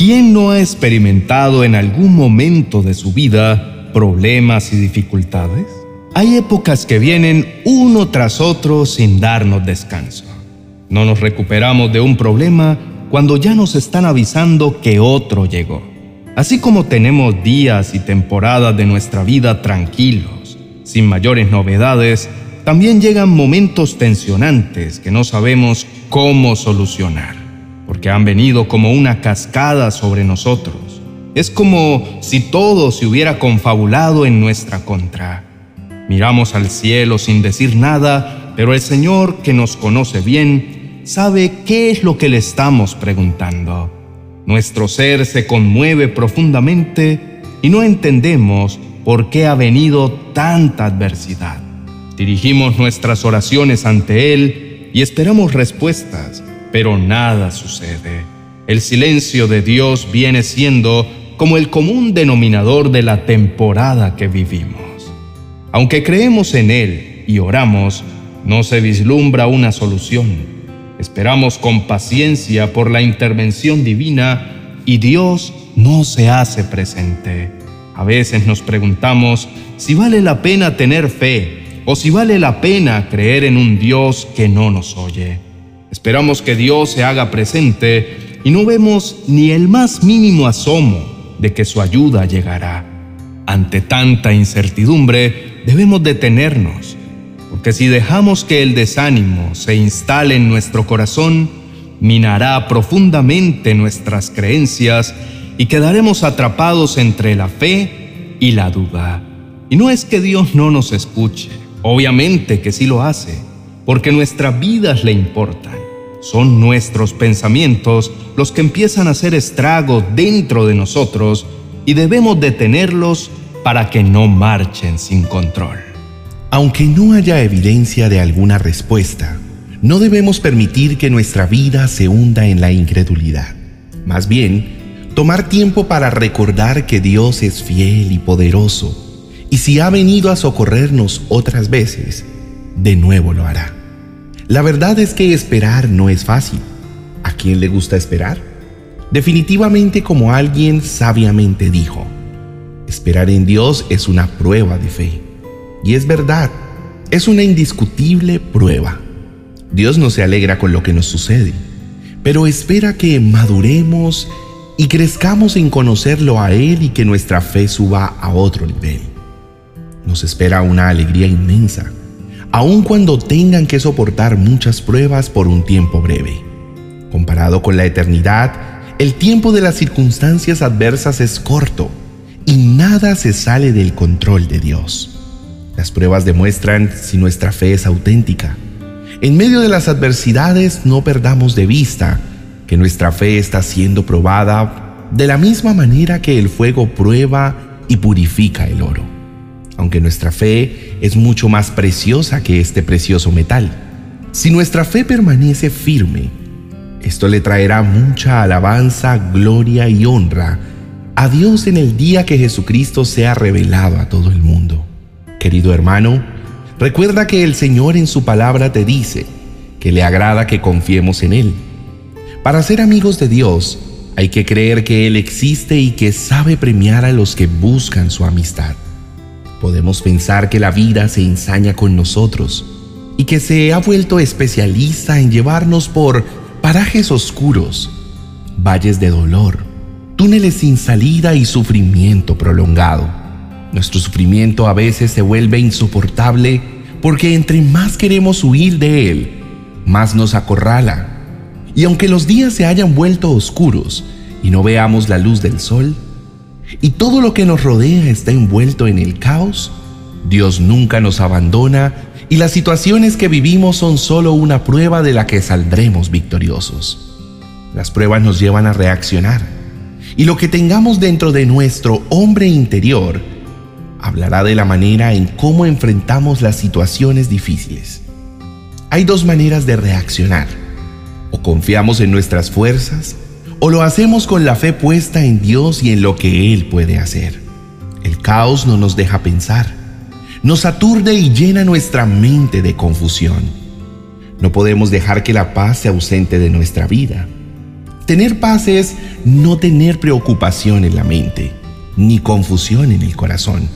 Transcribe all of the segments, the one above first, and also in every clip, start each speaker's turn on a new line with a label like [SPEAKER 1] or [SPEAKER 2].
[SPEAKER 1] ¿quién no ha experimentado en algún momento de su vida problemas y dificultades? Hay épocas que vienen uno tras otro sin darnos descanso. No nos recuperamos de un problema cuando ya nos están avisando que otro llegó. Así como tenemos días y temporadas de nuestra vida tranquilos, sin mayores novedades, también llegan momentos tensionantes que no sabemos cómo solucionar, porque han venido como una cascada sobre nosotros. Es como si todo se hubiera confabulado en nuestra contra. Miramos al cielo sin decir nada, pero el Señor, que nos conoce bien, sabe qué es lo que le estamos preguntando. Nuestro ser se conmueve profundamente y no entendemos por qué ha venido tanta adversidad. Dirigimos nuestras oraciones ante Él y esperamos respuestas, pero nada sucede. El silencio de Dios viene siendo como el común denominador de la temporada que vivimos. Aunque creemos en Él y oramos, no se vislumbra una solución Esperamos con paciencia por la intervención divina y Dios no se hace presente. A veces nos preguntamos si vale la pena tener fe o si vale la pena creer en un Dios que no nos oye. Esperamos que Dios se haga presente y no vemos ni el más mínimo asomo de que su ayuda llegará. Ante tanta incertidumbre debemos detenernos porque si dejamos que el desánimo se instale en nuestro corazón, minará profundamente nuestras creencias y quedaremos atrapados entre la fe y la duda. Y no es que Dios no nos escuche, obviamente que sí lo hace, porque nuestras vidas le importan. Son nuestros pensamientos los que empiezan a hacer estragos dentro de nosotros y debemos detenerlos para que no marchen sin control.
[SPEAKER 2] Aunque no haya evidencia de alguna respuesta, no debemos permitir que nuestra vida se hunda en la incredulidad. Más bien, tomar tiempo para recordar que Dios es fiel y poderoso, y si ha venido a socorrernos otras veces, de nuevo lo hará. La verdad es que esperar no es fácil. ¿A quién le gusta esperar? Definitivamente como alguien sabiamente dijo, esperar en Dios es una prueba de fe. Y es verdad, es una indiscutible prueba. Dios no se alegra con lo que nos sucede, pero espera que maduremos y crezcamos en conocerlo a Él y que nuestra fe suba a otro nivel. Nos espera una alegría inmensa, aun cuando tengan que soportar muchas pruebas por un tiempo breve. Comparado con la eternidad, el tiempo de las circunstancias adversas es corto y nada se sale del control de Dios. Las pruebas demuestran si nuestra fe es auténtica. En medio de las adversidades no perdamos de vista que nuestra fe está siendo probada de la misma manera que el fuego prueba y purifica el oro. Aunque nuestra fe es mucho más preciosa que este precioso metal. Si nuestra fe permanece firme, esto le traerá mucha alabanza, gloria y honra a Dios en el día que Jesucristo sea revelado a todo el mundo. Querido hermano, recuerda que el Señor en su palabra te dice que le agrada que confiemos en Él. Para ser amigos de Dios, hay que creer que Él existe y que sabe premiar a los que buscan su amistad. Podemos pensar que la vida se ensaña con nosotros y que se ha vuelto especialista en llevarnos por parajes oscuros, valles de dolor, túneles sin salida y sufrimiento prolongado. Nuestro sufrimiento a veces se vuelve insoportable porque entre más queremos huir de él, más nos acorrala. Y aunque los días se hayan vuelto oscuros y no veamos la luz del sol, y todo lo que nos rodea está envuelto en el caos, Dios nunca nos abandona y las situaciones que vivimos son solo una prueba de la que saldremos victoriosos. Las pruebas nos llevan a reaccionar y lo que tengamos dentro de nuestro hombre interior hablará de la manera en cómo enfrentamos las situaciones difíciles. Hay dos maneras de reaccionar. O confiamos en nuestras fuerzas, o lo hacemos con la fe puesta en Dios y en lo que Él puede hacer. El caos no nos deja pensar, nos aturde y llena nuestra mente de confusión. No podemos dejar que la paz se ausente de nuestra vida. Tener paz es no tener preocupación en la mente, ni confusión en el corazón.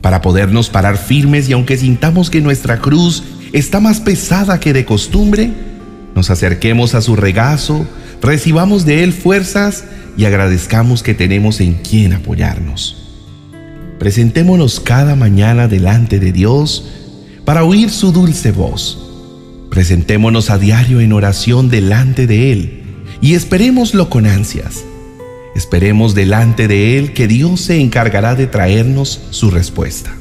[SPEAKER 2] Para podernos parar firmes y aunque sintamos que nuestra cruz está más pesada que de costumbre, nos acerquemos a su regazo, recibamos de él fuerzas y agradezcamos que tenemos en quien apoyarnos. Presentémonos cada mañana delante de Dios para oír su dulce voz. Presentémonos a diario en oración delante de Él y esperémoslo con ansias. Esperemos delante de Él que Dios se encargará de traernos su respuesta.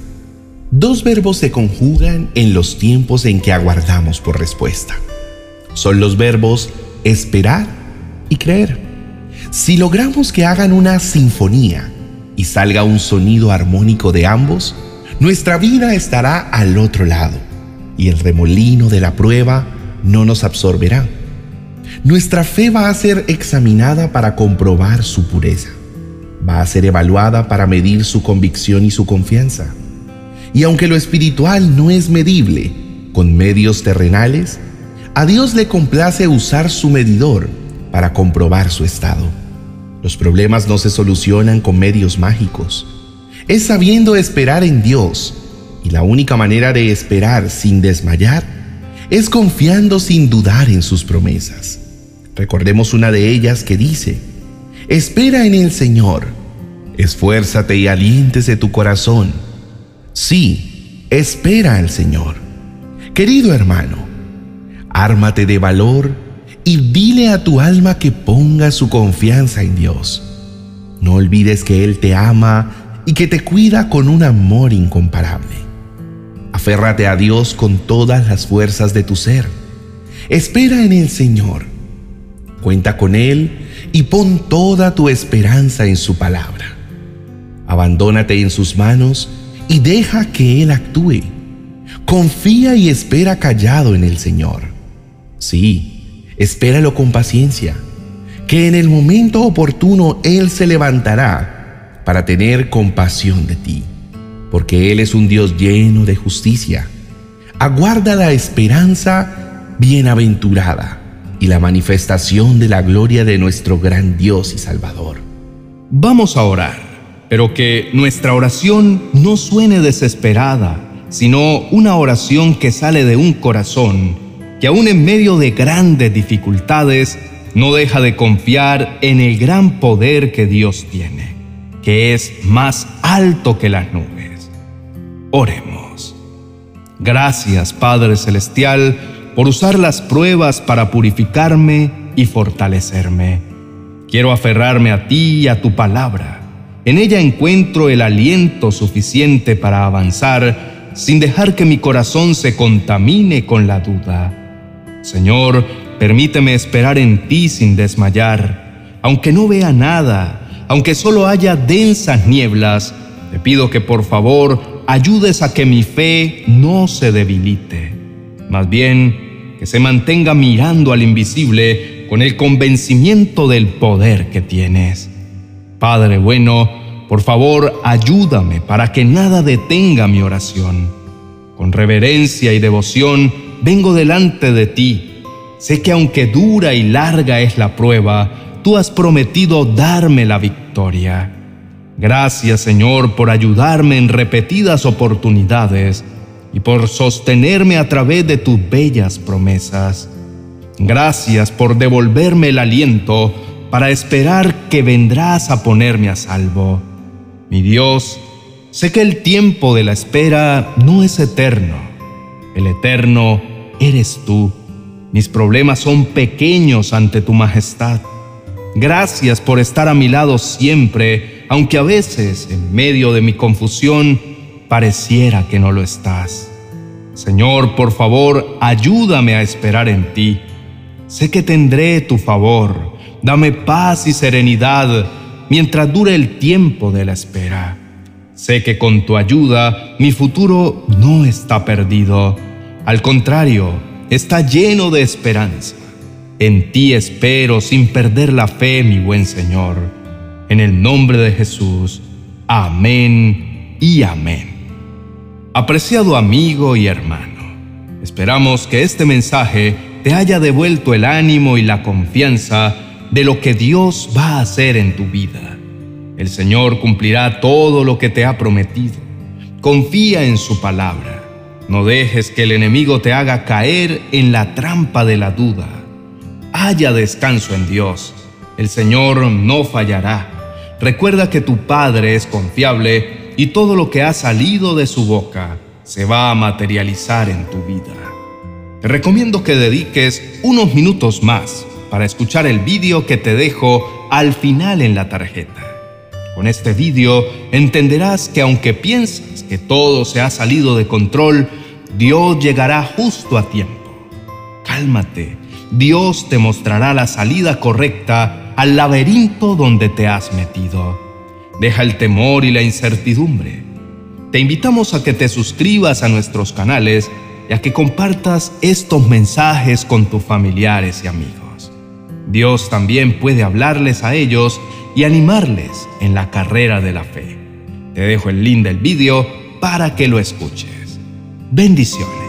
[SPEAKER 2] Dos verbos se conjugan en los tiempos en que aguardamos por respuesta. Son los verbos esperar y creer. Si logramos que hagan una sinfonía y salga un sonido armónico de ambos, nuestra vida estará al otro lado y el remolino de la prueba no nos absorberá. Nuestra fe va a ser examinada para comprobar su pureza. Va a ser evaluada para medir su convicción y su confianza. Y aunque lo espiritual no es medible con medios terrenales, a Dios le complace usar su medidor para comprobar su estado. Los problemas no se solucionan con medios mágicos. Es sabiendo esperar en Dios. Y la única manera de esperar sin desmayar es confiando sin dudar en sus promesas. Recordemos una de ellas que dice, Espera en el Señor, esfuérzate y aliéntese tu corazón. Sí, espera al Señor. Querido hermano, ármate de valor y dile a tu alma que ponga su confianza en Dios. No olvides que Él te ama y que te cuida con un amor incomparable. Aférrate a Dios con todas las fuerzas de tu ser. Espera en el Señor. Cuenta con Él y pon toda tu esperanza en su palabra. Abandónate en sus manos y deja que Él actúe. Confía y espera callado en el Señor. Sí, espéralo con paciencia, que en el momento oportuno Él se levantará para tener compasión de ti, porque Él es un Dios lleno de justicia. Aguarda la esperanza bienaventurada y la manifestación de la gloria de nuestro gran Dios y Salvador.
[SPEAKER 1] Vamos a orar, pero que nuestra oración no suene desesperada, sino una oración que sale de un corazón que aún en medio de grandes dificultades no deja de confiar en el gran poder que Dios tiene, que es más alto que las nubes. Oremos. Gracias, Padre Celestial, por usar las pruebas para purificarme y fortalecerme. Quiero aferrarme a ti y a tu palabra. En ella encuentro el aliento suficiente para avanzar sin dejar que mi corazón se contamine con la duda. Señor, permíteme esperar en ti sin desmayar. Aunque no vea nada, aunque solo haya densas nieblas, te pido que por favor ayudes a que mi fe no se debilite. Más bien, que se mantenga mirando al invisible con el convencimiento del poder que tienes. Padre bueno, por favor ayúdame para que nada detenga mi oración. Con reverencia y devoción, vengo delante de ti. Sé que aunque dura y larga es la prueba, tú has prometido darme la victoria. Gracias Señor por ayudarme en repetidas oportunidades y por sostenerme a través de tus bellas promesas. Gracias por devolverme el aliento para esperar que vendrás a ponerme a salvo. Mi Dios, sé que el tiempo de la espera no es eterno. El eterno eres tú. Mis problemas son pequeños ante tu majestad. Gracias por estar a mi lado siempre, aunque a veces, en medio de mi confusión, pareciera que no lo estás. Señor, por favor, ayúdame a esperar en ti. Sé que tendré tu favor. Dame paz y serenidad mientras dure el tiempo de la espera. Sé que con tu ayuda mi futuro no está perdido al contrario, está lleno de esperanza. En ti espero sin perder la fe, mi buen Señor. En el nombre de Jesús. Amén y amén. Apreciado amigo y hermano, esperamos que este mensaje te haya devuelto el ánimo y la confianza de lo que Dios va a hacer en tu vida. El Señor cumplirá todo lo que te ha prometido. Confía en su palabra. No dejes que el enemigo te haga caer en la trampa de la duda. Haya descanso en Dios. El Señor no fallará. Recuerda que tu Padre es confiable y todo lo que ha salido de su boca se va a materializar en tu vida. Te recomiendo que dediques unos minutos más para escuchar el vídeo que te dejo al final en la tarjeta. Con este vídeo entenderás que aunque piensas que todo se ha salido de control, Dios llegará justo a tiempo. Cálmate, Dios te mostrará la salida correcta al laberinto donde te has metido. Deja el temor y la incertidumbre. Te invitamos a que te suscribas a nuestros canales y a que compartas estos mensajes con tus familiares y amigos. Dios también puede hablarles a ellos y animarles en la carrera de la fe. Te dejo el link del vídeo para que lo escuches. Bendiciones.